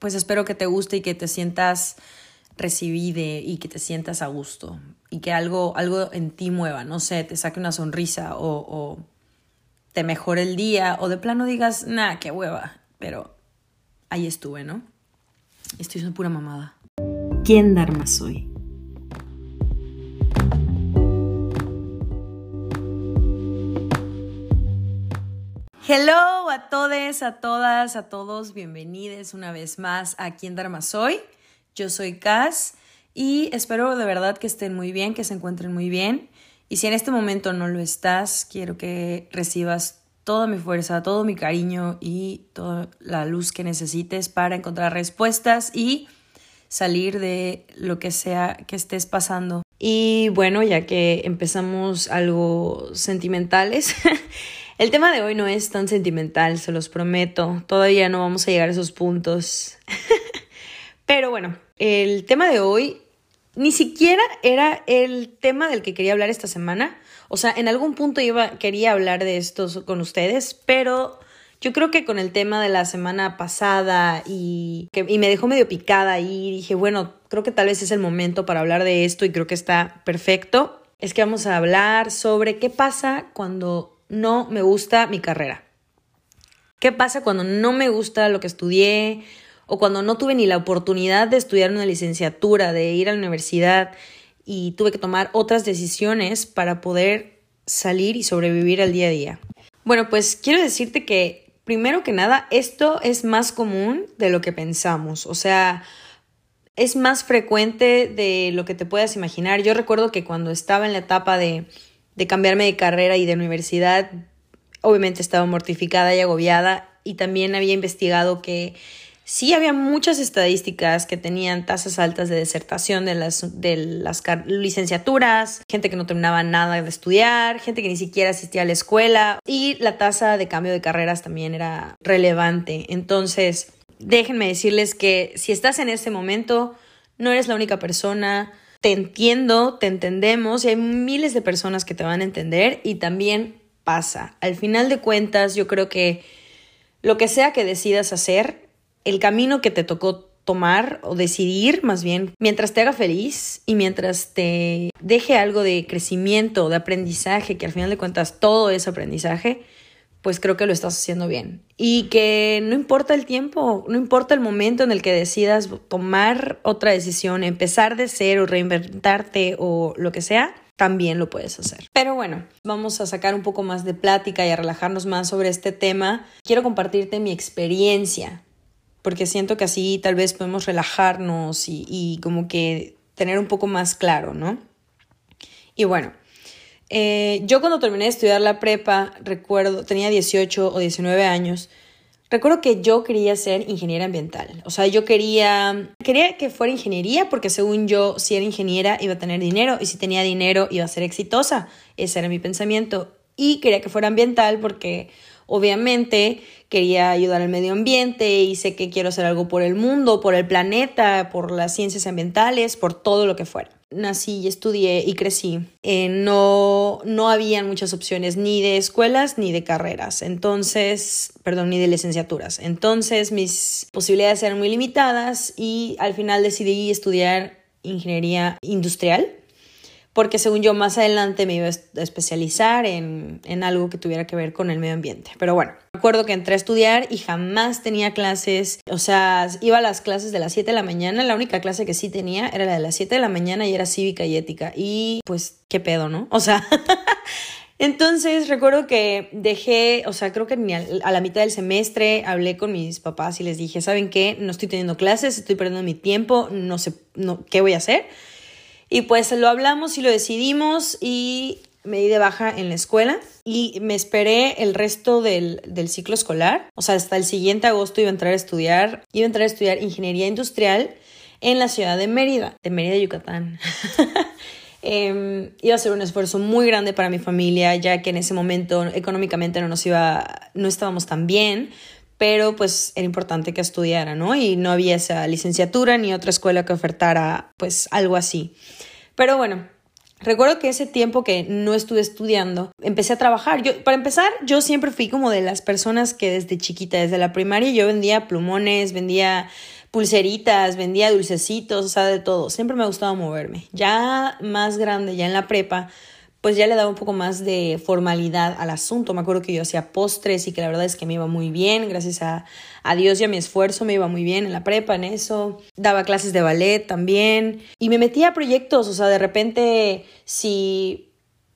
pues espero que te guste y que te sientas recibide y que te sientas a gusto y que algo, algo en ti mueva, no sé, te saque una sonrisa o, o te mejore el día o de plano digas, nah, qué hueva, pero ahí estuve, ¿no? Estoy una pura mamada. ¿Quién Dharma soy? Hello a todos, a todas, a todos, bienvenidos una vez más a Quién Dharma Soy. Yo soy Cas y espero de verdad que estén muy bien, que se encuentren muy bien. Y si en este momento no lo estás, quiero que recibas toda mi fuerza, todo mi cariño y toda la luz que necesites para encontrar respuestas y salir de lo que sea que estés pasando. Y bueno, ya que empezamos algo sentimentales, El tema de hoy no es tan sentimental, se los prometo. Todavía no vamos a llegar a esos puntos. Pero bueno, el tema de hoy ni siquiera era el tema del que quería hablar esta semana. O sea, en algún punto iba, quería hablar de esto con ustedes, pero yo creo que con el tema de la semana pasada y, que, y me dejó medio picada y dije, bueno, creo que tal vez es el momento para hablar de esto y creo que está perfecto. Es que vamos a hablar sobre qué pasa cuando no me gusta mi carrera? ¿Qué pasa cuando no me gusta lo que estudié o cuando no tuve ni la oportunidad de estudiar una licenciatura, de ir a la universidad y tuve que tomar otras decisiones para poder salir y sobrevivir al día a día? Bueno, pues quiero decirte que primero que nada esto es más común de lo que pensamos, o sea, es más frecuente de lo que te puedas imaginar. Yo recuerdo que cuando estaba en la etapa de de cambiarme de carrera y de universidad, obviamente estaba mortificada y agobiada y también había investigado que sí había muchas estadísticas que tenían tasas altas de desertación de las, de las licenciaturas, gente que no terminaba nada de estudiar, gente que ni siquiera asistía a la escuela y la tasa de cambio de carreras también era relevante. Entonces, déjenme decirles que si estás en este momento, no eres la única persona, te entiendo, te entendemos y hay miles de personas que te van a entender y también pasa. Al final de cuentas, yo creo que lo que sea que decidas hacer, el camino que te tocó tomar o decidir más bien, mientras te haga feliz y mientras te deje algo de crecimiento, de aprendizaje, que al final de cuentas todo es aprendizaje, pues creo que lo estás haciendo bien. Y que no importa el tiempo, no importa el momento en el que decidas tomar otra decisión, empezar de cero, reinventarte o lo que sea, también lo puedes hacer. Pero bueno, vamos a sacar un poco más de plática y a relajarnos más sobre este tema. Quiero compartirte mi experiencia, porque siento que así tal vez podemos relajarnos y, y como que tener un poco más claro, ¿no? Y bueno, eh, yo cuando terminé de estudiar la prepa, recuerdo, tenía 18 o 19 años, recuerdo que yo quería ser ingeniera ambiental. O sea, yo quería, quería que fuera ingeniería porque según yo, si era ingeniera iba a tener dinero y si tenía dinero iba a ser exitosa. Ese era mi pensamiento. Y quería que fuera ambiental porque obviamente quería ayudar al medio ambiente y sé que quiero hacer algo por el mundo, por el planeta, por las ciencias ambientales, por todo lo que fuera. Nací y estudié y crecí, eh, no, no habían muchas opciones ni de escuelas ni de carreras, entonces, perdón, ni de licenciaturas. Entonces mis posibilidades eran muy limitadas y al final decidí estudiar ingeniería industrial porque según yo más adelante me iba a especializar en, en, algo que tuviera que ver con el medio ambiente. Pero bueno, recuerdo que entré a estudiar y jamás tenía clases, o sea, iba a las clases de las 7 de la mañana, la única clase que sí tenía era la de las 7 de la mañana y era cívica y ética. Y pues, qué pedo, ¿no? O sea... Entonces recuerdo que dejé, o sea, creo que a la mitad del semestre hablé con mis papás y les dije, ¿saben qué? No estoy teniendo clases, estoy perdiendo mi tiempo, no sé no, qué voy a hacer. Y pues lo hablamos y lo decidimos y me di de baja en la escuela y me esperé el resto del, del, ciclo escolar. O sea, hasta el siguiente agosto iba a entrar a estudiar, iba a entrar a estudiar ingeniería industrial en la ciudad de Mérida, de Mérida, Yucatán. eh, iba a ser un esfuerzo muy grande para mi familia, ya que en ese momento económicamente no nos iba, no estábamos tan bien, pero pues era importante que estudiara, ¿no? Y no había esa licenciatura ni otra escuela que ofertara pues algo así. Pero bueno, Recuerdo que ese tiempo que no estuve estudiando, empecé a trabajar. Yo, para empezar, yo siempre fui como de las personas que desde chiquita, desde la primaria, yo vendía plumones, vendía pulseritas, vendía dulcecitos, o sea, de todo. Siempre me ha gustado moverme. Ya más grande, ya en la prepa, pues ya le daba un poco más de formalidad al asunto. Me acuerdo que yo hacía postres y que la verdad es que me iba muy bien, gracias a, a, Dios y a mi esfuerzo me iba muy bien en la prepa, en eso. Daba clases de ballet también y me metía a proyectos, o sea, de repente si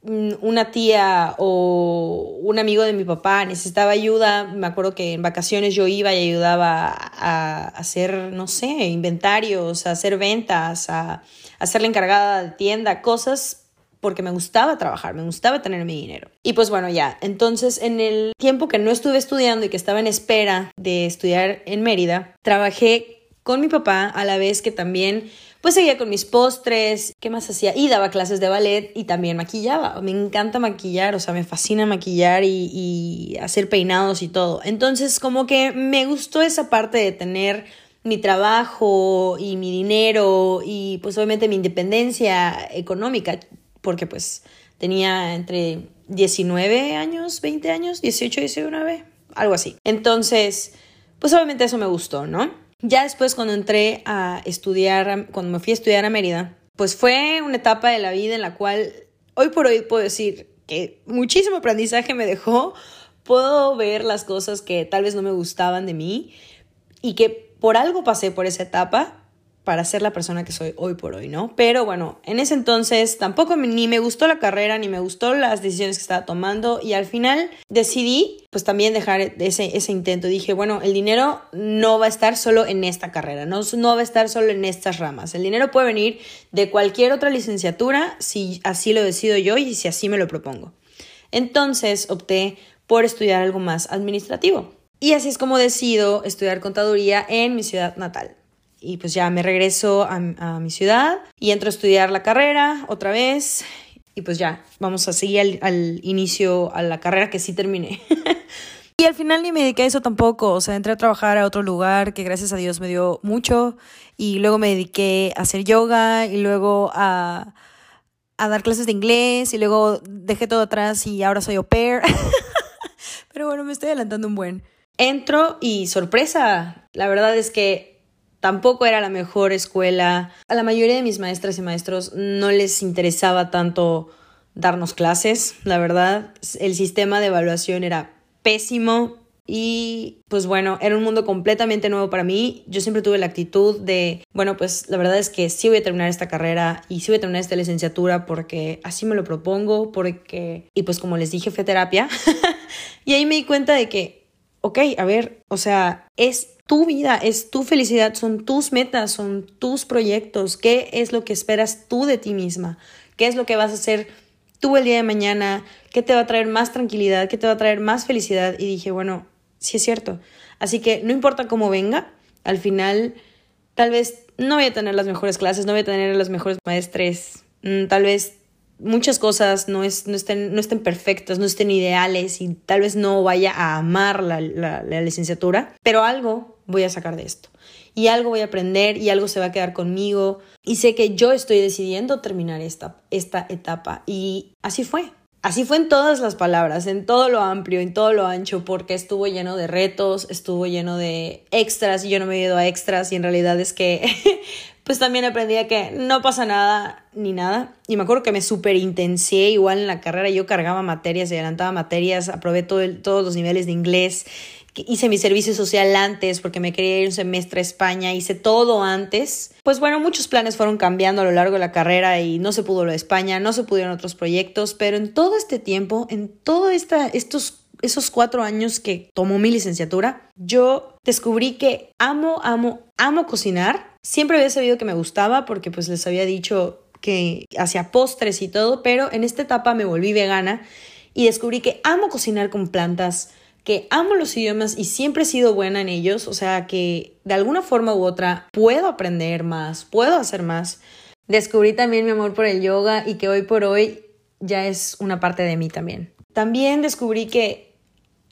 una tía o un amigo de mi papá necesitaba ayuda, me acuerdo que en vacaciones yo iba y ayudaba a hacer, no sé, inventarios, a hacer ventas, a, a ser la encargada de tienda, cosas porque me gustaba trabajar, me gustaba tener mi dinero. Y pues bueno, ya, entonces en el tiempo que no estuve estudiando y que estaba en espera de estudiar en Mérida, trabajé con mi papá a la vez que también pues seguía con mis postres, ¿qué más hacía? Y daba clases de ballet y también maquillaba. Me encanta maquillar, o sea, me fascina maquillar y, y hacer peinados y todo. Entonces, como que me gustó esa parte de tener mi trabajo y mi dinero y pues obviamente mi independencia económica, porque pues tenía entre 19 años, 20 años, 18, 19, algo así. Entonces, pues obviamente eso me gustó, ¿no? Ya después cuando entré a estudiar, cuando me fui a estudiar a Mérida, pues fue una etapa de la vida en la cual hoy por hoy puedo decir que muchísimo aprendizaje me dejó. Puedo ver las cosas que tal vez no me gustaban de mí y que por algo pasé por esa etapa para ser la persona que soy hoy por hoy, ¿no? Pero bueno, en ese entonces tampoco ni me gustó la carrera, ni me gustó las decisiones que estaba tomando y al final decidí pues también dejar ese, ese intento. Dije, bueno, el dinero no va a estar solo en esta carrera, no, no va a estar solo en estas ramas. El dinero puede venir de cualquier otra licenciatura si así lo decido yo y si así me lo propongo. Entonces opté por estudiar algo más administrativo. Y así es como decido estudiar contaduría en mi ciudad natal y pues ya me regreso a, mi ciudad y entro a estudiar la carrera otra vez y pues ya vamos a seguir al, inicio a la carrera que sí terminé. y al final ni me dediqué a eso tampoco, o sea, entré a trabajar a otro lugar que gracias a Dios me dio mucho y luego me dediqué a hacer yoga y luego a, a dar clases de inglés y luego dejé todo atrás y ahora soy au pair. Pero bueno, me estoy adelantando un buen. Entro y sorpresa, la verdad es que Tampoco era la mejor escuela. A la mayoría de mis maestras y maestros no les interesaba tanto darnos clases, la verdad. El sistema de evaluación era pésimo y pues bueno, era un mundo completamente nuevo para mí. Yo siempre tuve la actitud de, bueno, pues la verdad es que sí voy a terminar esta carrera y sí voy a terminar esta licenciatura porque así me lo propongo, porque... Y pues como les dije, fue terapia. y ahí me di cuenta de que, ok, a ver, o sea, es tu vida, es tu felicidad, son tus metas, son tus proyectos, qué es lo que esperas tú de ti misma, qué es lo que vas a hacer tú el día de mañana, qué te va a traer más tranquilidad, qué te va a traer más felicidad. Y dije, bueno, sí es cierto. Así que no importa cómo venga, al final tal vez no voy a tener las mejores clases, no voy a tener los mejores maestres, mm, tal vez muchas cosas no, es, no, estén, no estén perfectas, no estén ideales y tal vez no vaya a amar la licenciatura, pero algo voy a sacar de esto. Y algo voy a aprender y algo se va a quedar conmigo. Y sé que yo estoy decidiendo terminar esta, esta etapa. Y así fue. Así fue en todas las palabras, en todo lo amplio, en todo lo ancho, porque estuvo lleno de retos, estuvo lleno de extras y yo no me he ido a extras y en realidad es que pues también aprendí a que no pasa nada ni nada. Y me acuerdo que me súper intensié igual en la carrera, yo cargaba materias, adelantaba materias, aprobé todo todos los niveles de inglés hice mi servicio social antes porque me quería ir un semestre a España, hice todo antes. Pues bueno, muchos planes fueron cambiando a lo largo de la carrera y no se pudo lo de España, no se pudieron otros proyectos, pero en todo este tiempo, en todos estos esos cuatro años que tomó mi licenciatura, yo descubrí que amo, amo, amo cocinar. Siempre había sabido que me gustaba porque pues les había dicho que hacía postres y todo, pero en esta etapa me volví vegana y descubrí que amo cocinar con plantas, que amo los idiomas y siempre he sido buena en ellos, o sea que de alguna forma u otra puedo aprender más, puedo hacer más. Descubrí también mi amor por el yoga y que hoy por hoy ya es una parte de mí también. También descubrí que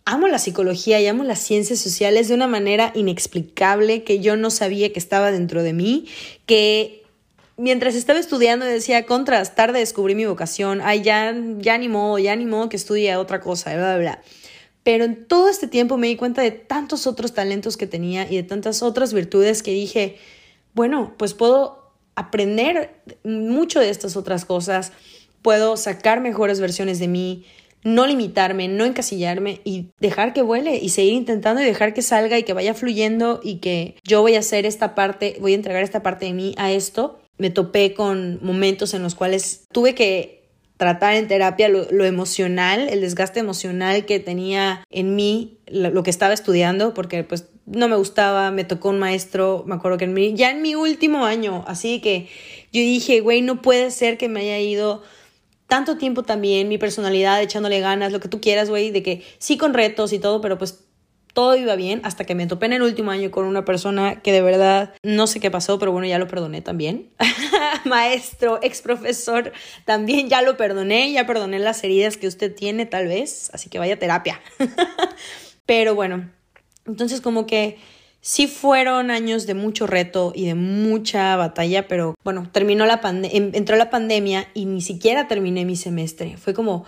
amo la psicología y amo las ciencias sociales de una manera inexplicable que yo no sabía que estaba dentro de mí, que mientras estaba estudiando decía, contras, tarde descubrí mi vocación, ay, ya, ya ni modo, ya ni modo que estudie otra cosa, bla, bla, bla. Pero en todo este tiempo me di cuenta de tantos otros talentos que tenía y de tantas otras virtudes que dije, bueno, pues puedo aprender mucho de estas otras cosas, puedo sacar mejores versiones de mí, no limitarme, no encasillarme y dejar que vuele y seguir intentando y dejar que salga y que vaya fluyendo y que yo voy a hacer esta parte, voy a entregar esta parte de mí a esto. Me topé con momentos en los cuales tuve que tratar en terapia lo, emocional, el desgaste emocional que tenía en mí, lo, que estaba estudiando, porque pues no me gustaba, me tocó un maestro, me acuerdo que en mi, ya en mi último año, así que yo dije, güey, no puede ser que me haya ido tanto tiempo también, mi personalidad, echándole ganas, lo que tú quieras, güey, de que sí con retos y todo, pero pues todo iba bien hasta que me topé en el último año con una persona que de verdad no sé qué pasó, pero bueno, ya lo perdoné también. Maestro, ex profesor, también ya lo perdoné, ya perdoné las heridas que usted tiene tal vez, así que vaya terapia. pero bueno, entonces como que Sí fueron años de mucho reto y de mucha batalla, pero bueno, terminó la em, entró la pandemia y ni siquiera terminé mi semestre. Fue como,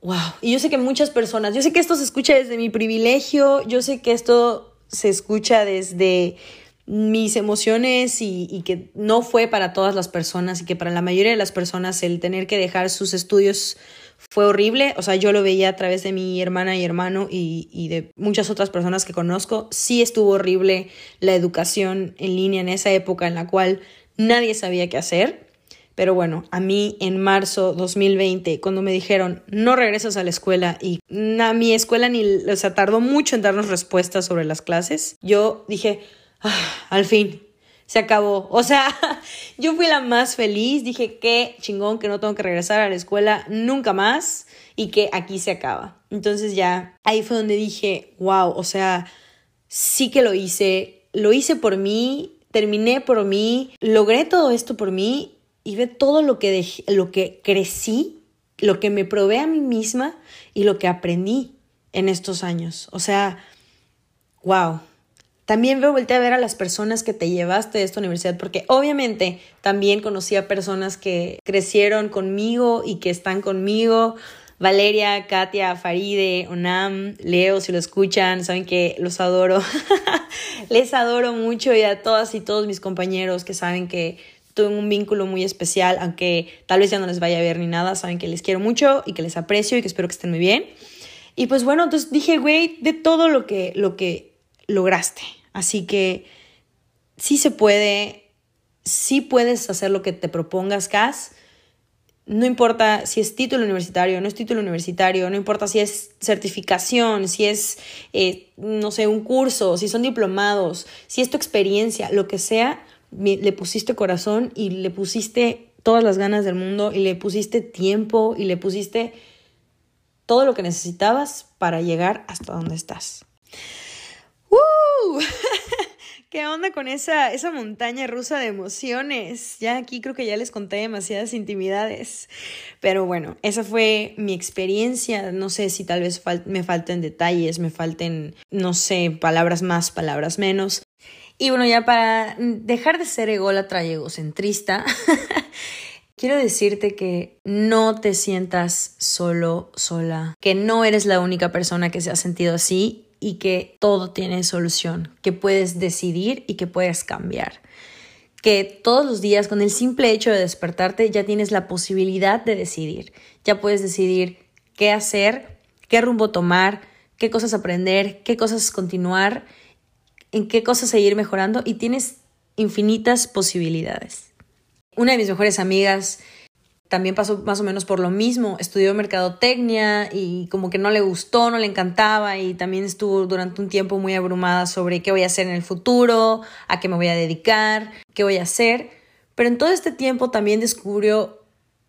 wow. Y yo sé que muchas personas, yo sé que esto se escucha desde mi privilegio, yo sé que esto se escucha desde mis emociones y, que no fue para todas las personas y que para la mayoría de las personas el tener que dejar sus estudios fue horrible, o sea, yo lo veía a través de mi hermana y hermano y, de muchas otras personas que conozco. Sí estuvo horrible la educación en línea en esa época en la cual nadie sabía qué hacer. Pero bueno, a mí en marzo 2020, cuando me dijeron, no regresas a la escuela y a mi escuela ni, o sea, tardó mucho en darnos respuestas sobre las clases, yo dije, ah, al fin, se acabó. O sea, yo fui la más feliz, dije qué chingón que no tengo que regresar a la escuela nunca más y que aquí se acaba. Entonces ya ahí fue donde dije, wow, o sea, sí que lo hice, lo hice por mí, terminé por mí, logré todo esto por mí y ve todo lo que, dejé, lo que crecí, lo que me probé a mí misma y lo que aprendí en estos años. O sea, wow. También veo volteé a ver a las personas que te llevaste de esta universidad, porque obviamente también conocí a personas que crecieron conmigo y que están conmigo. Valeria, Katia, Faride, Onam, Leo, si lo escuchan, saben que los adoro. Les adoro mucho y a todas y todos mis compañeros que saben que tuve un vínculo muy especial, aunque tal vez ya no les vaya a ver ni nada, saben que les quiero mucho y que les aprecio y que espero que estén muy bien. Y pues bueno, entonces dije, güey, de todo lo que, lo que lograste. Así que sí se puede, sí puedes hacer lo que te propongas, Cas. No importa si es título universitario, no es título universitario, no importa si es certificación, si es, eh, no sé, un curso, si son diplomados, si es tu experiencia, lo que sea, le pusiste corazón y le pusiste todas las ganas del mundo y le pusiste tiempo y le pusiste todo lo que necesitabas para llegar hasta donde estás. ¡Uh! ¿Qué onda con esa, esa montaña rusa de emociones? Ya aquí creo que ya les conté demasiadas intimidades. Pero bueno, esa fue mi experiencia. No sé si tal vez me falten detalles, me falten, no sé, palabras más, palabras menos. Y bueno, ya para dejar de ser ególatra y egocentrista, quiero decirte que no te sientas solo, sola, que no eres la única persona que se ha sentido así y que todo tiene solución, que puedes decidir y que puedes cambiar. Que todos los días con el simple hecho de despertarte ya tienes la posibilidad de decidir. Ya puedes decidir qué hacer, qué rumbo tomar, qué cosas aprender, qué cosas continuar, en qué cosas seguir mejorando y tienes infinitas posibilidades. Una de mis mejores amigas también pasó más o menos por lo mismo. Estudió mercadotecnia y como que no le gustó, no le encantaba y también estuvo durante un tiempo muy abrumada sobre qué voy a hacer en el futuro, a qué me voy a dedicar, qué voy a hacer. Pero en todo este tiempo también descubrió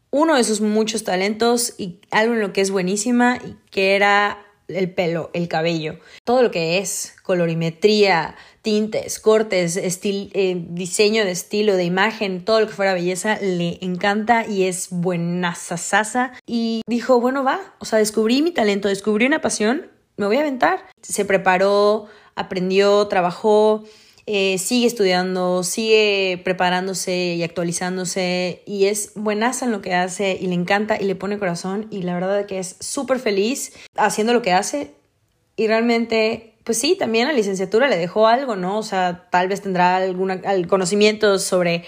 uno de sus muchos talentos y algo en lo que es buenísima y que era el pelo, el cabello, todo lo que es colorimetría, tintes, cortes, eh, diseño de estilo, de imagen, todo lo que fuera belleza, le encanta y es buena sasa. Y dijo, bueno, va, o sea, descubrí mi talento, descubrí una pasión, me voy a aventar. Se preparó, aprendió, trabajó eh, sigue estudiando, sigue preparándose y actualizándose y es buenaza en lo que hace y le encanta y le pone corazón y la verdad que es súper feliz haciendo lo que hace y realmente, pues sí, también la licenciatura le dejó algo, ¿no? O sea, tal vez tendrá algún conocimiento sobre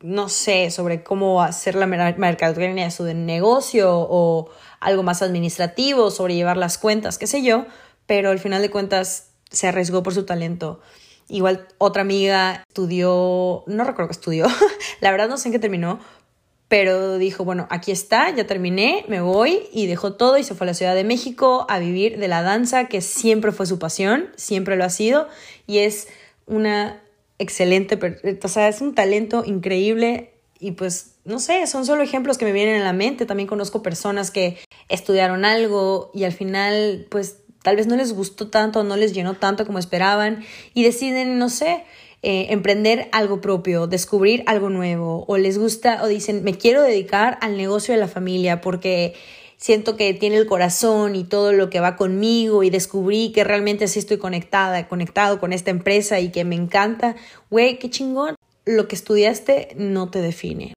no sé, sobre cómo hacer la mercadotecnia de su negocio o algo más administrativo, sobre llevar las cuentas, qué sé yo, pero al final de cuentas se arriesgó por su talento. Igual otra amiga estudió, no recuerdo que estudió, la verdad no sé en qué terminó, pero dijo, bueno, aquí está, ya terminé, me voy y dejó todo y se fue a la Ciudad de México a vivir de la danza, que siempre fue su pasión, siempre lo ha sido y es una excelente, o sea, es un talento increíble y pues, no sé, son solo ejemplos que me vienen a la mente. También conozco personas que estudiaron algo y al final, pues, tal vez no les gustó tanto, no les llenó tanto como esperaban y deciden, no sé, eh, emprender algo propio, descubrir algo nuevo o les gusta o dicen, me quiero dedicar al negocio de la familia porque siento que tiene el corazón y todo lo que va conmigo y descubrí que realmente sí estoy conectada, conectado con esta empresa y que me encanta, güey, qué chingón. Lo que estudiaste no te define,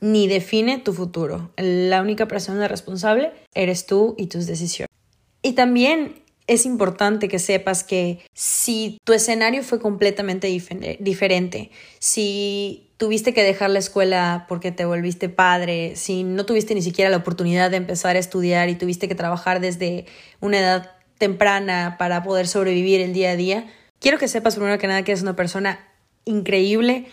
ni define tu futuro. La única persona responsable eres tú y tus decisiones. Y también es importante que sepas que si tu escenario fue completamente diferente, si tuviste que dejar la escuela porque te volviste padre, si no tuviste ni siquiera la oportunidad de empezar a estudiar y tuviste que trabajar desde una edad temprana para poder sobrevivir el día a día, quiero que sepas primero que nada que es una persona increíble,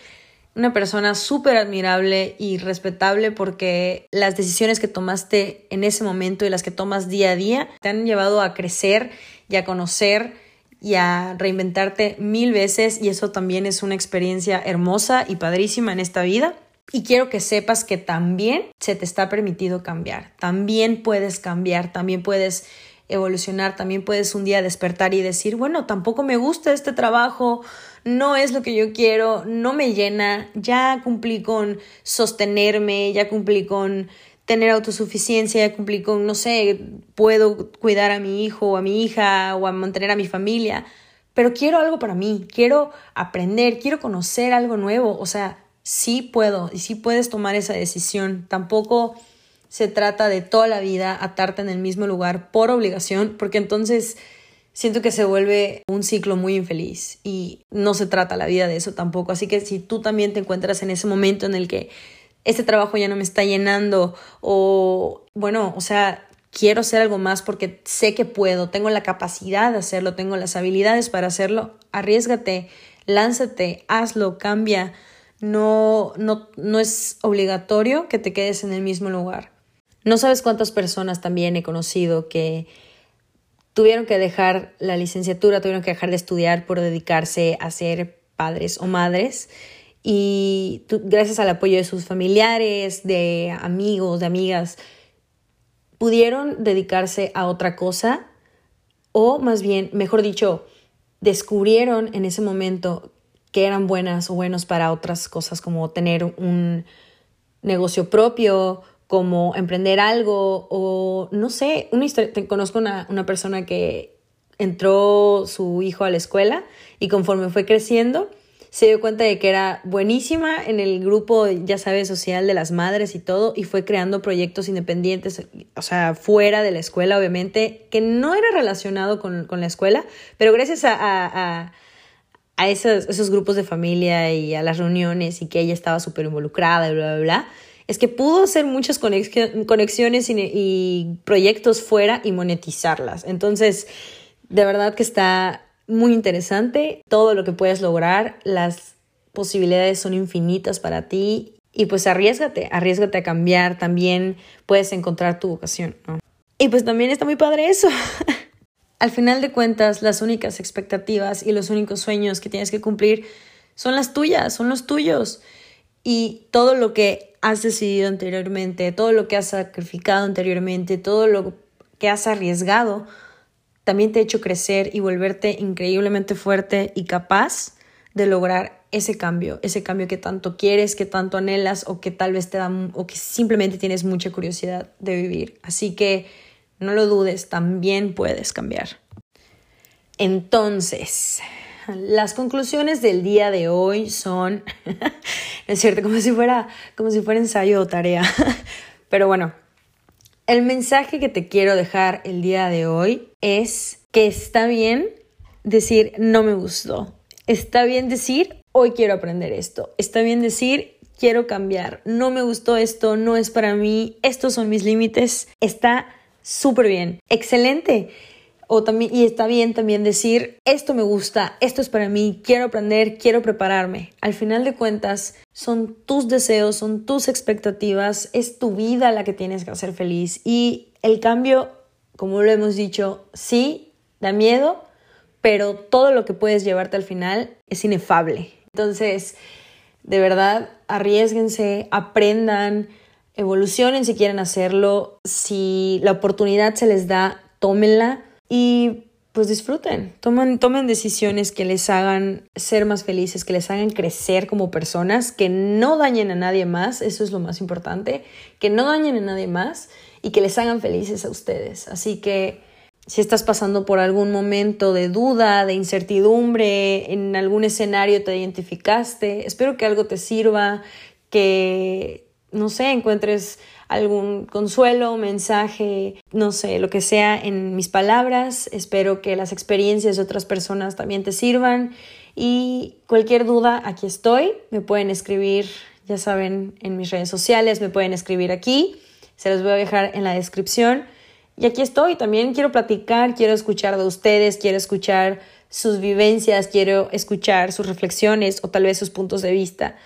una persona súper admirable y respetable porque las decisiones que tomaste en ese momento y las que tomas día a día te han llevado a crecer y a conocer y a reinventarte mil veces y eso también es una experiencia hermosa y padrísima en esta vida. Y quiero que sepas que también se te está permitido cambiar, también puedes cambiar, también puedes evolucionar, también puedes un día despertar y decir, bueno, tampoco me gusta este trabajo, no es lo que yo quiero, no me llena, ya cumplí con sostenerme, ya cumplí con tener autosuficiencia, cumplir con, no sé, puedo cuidar a mi hijo o a mi hija o a mantener a mi familia, pero quiero algo para mí, quiero aprender, quiero conocer algo nuevo, o sea, sí puedo y sí puedes tomar esa decisión, tampoco se trata de toda la vida atarte en el mismo lugar por obligación, porque entonces siento que se vuelve un ciclo muy infeliz y no se trata la vida de eso tampoco, así que si tú también te encuentras en ese momento en el que este trabajo ya no me está llenando o bueno, o sea, quiero hacer algo más porque sé que puedo, tengo la capacidad de hacerlo, tengo las habilidades para hacerlo, arriesgate, lánzate, hazlo, cambia. No, no, no es obligatorio que te quedes en el mismo lugar. No sabes cuántas personas también he conocido que tuvieron que dejar la licenciatura, tuvieron que dejar de estudiar por dedicarse a ser padres o madres. Y gracias al apoyo de sus familiares, de amigos, de amigas, pudieron dedicarse a otra cosa. O más bien, mejor dicho, descubrieron en ese momento que eran buenas o buenos para otras cosas como tener un negocio propio, como emprender algo o no sé, una historia, conozco una, una persona que entró su hijo a la escuela y conforme fue creciendo, se dio cuenta de que era buenísima en el grupo, ya sabes, social de las madres y todo, y fue creando proyectos independientes, o sea, fuera de la escuela, obviamente, que no era relacionado con, la escuela, pero gracias a, a, a esos, esos, grupos de familia y a las reuniones y que ella estaba súper involucrada y bla, bla, bla, es que pudo hacer muchas conexiones y, proyectos fuera y monetizarlas. Entonces, de verdad que está muy interesante, todo lo que puedes lograr, las posibilidades son infinitas para ti y pues arriesgate, arriesgate a cambiar, también puedes encontrar tu vocación, Y pues también está muy padre eso. Al final de cuentas, las únicas expectativas y los únicos sueños que tienes que cumplir son las tuyas, son los tuyos. Y todo lo que has decidido anteriormente, todo lo que has sacrificado anteriormente, todo lo que has arriesgado, también te ha hecho crecer y volverte increíblemente fuerte y capaz de lograr ese cambio, ese cambio que tanto quieres, que tanto anhelas o que tal vez te da o que simplemente tienes mucha curiosidad de vivir. Así que no lo dudes, también puedes cambiar. Entonces, las conclusiones del día de hoy son, es cierto, como si fuera, como si fuera ensayo o tarea. Pero bueno, el mensaje que te quiero dejar el día de hoy es que está bien decir no me gustó. Está bien decir hoy quiero aprender esto. Está bien decir quiero cambiar. No me gustó esto, no es para mí, estos son mis límites. Está súper bien. Excelente. Y está bien también decir, esto me gusta, esto es para mí, quiero aprender, quiero prepararme. Al final de cuentas, son tus deseos, son tus expectativas, es tu vida la que tienes que hacer feliz. Y el cambio, como lo hemos dicho, sí, da miedo, pero todo lo que puedes llevarte al final es inefable. Entonces, de verdad, arriesguense, aprendan, evolucionen si quieren hacerlo. Si la oportunidad se les da, tómenla y pues disfruten, tomen, tomen decisiones que les hagan ser más felices, que les hagan crecer como personas, que no dañen a nadie más, eso es lo más importante, que no dañen a nadie más y que les hagan felices a ustedes. Así que si estás pasando por algún momento de duda, de incertidumbre, en algún escenario te identificaste, espero que algo te sirva, que, no sé, encuentres algún consuelo, mensaje, no sé, lo que sea en mis palabras. Espero que las experiencias de otras personas también te sirvan. Y cualquier duda, aquí estoy. Me pueden escribir, ya saben, en mis redes sociales, me pueden escribir aquí. Se los voy a dejar en la descripción. Y aquí estoy. También quiero platicar, quiero escuchar de ustedes, quiero escuchar sus vivencias, quiero escuchar sus reflexiones o tal vez sus puntos de vista.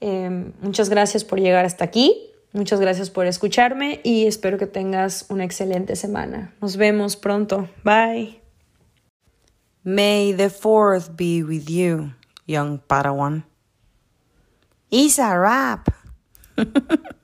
Em, muchas gracias por llegar hasta aquí. Muchas gracias por escucharme y espero que tengas una excelente semana. Nos vemos pronto. Bye. May the fourth be with you, young Padawan. Isa rap.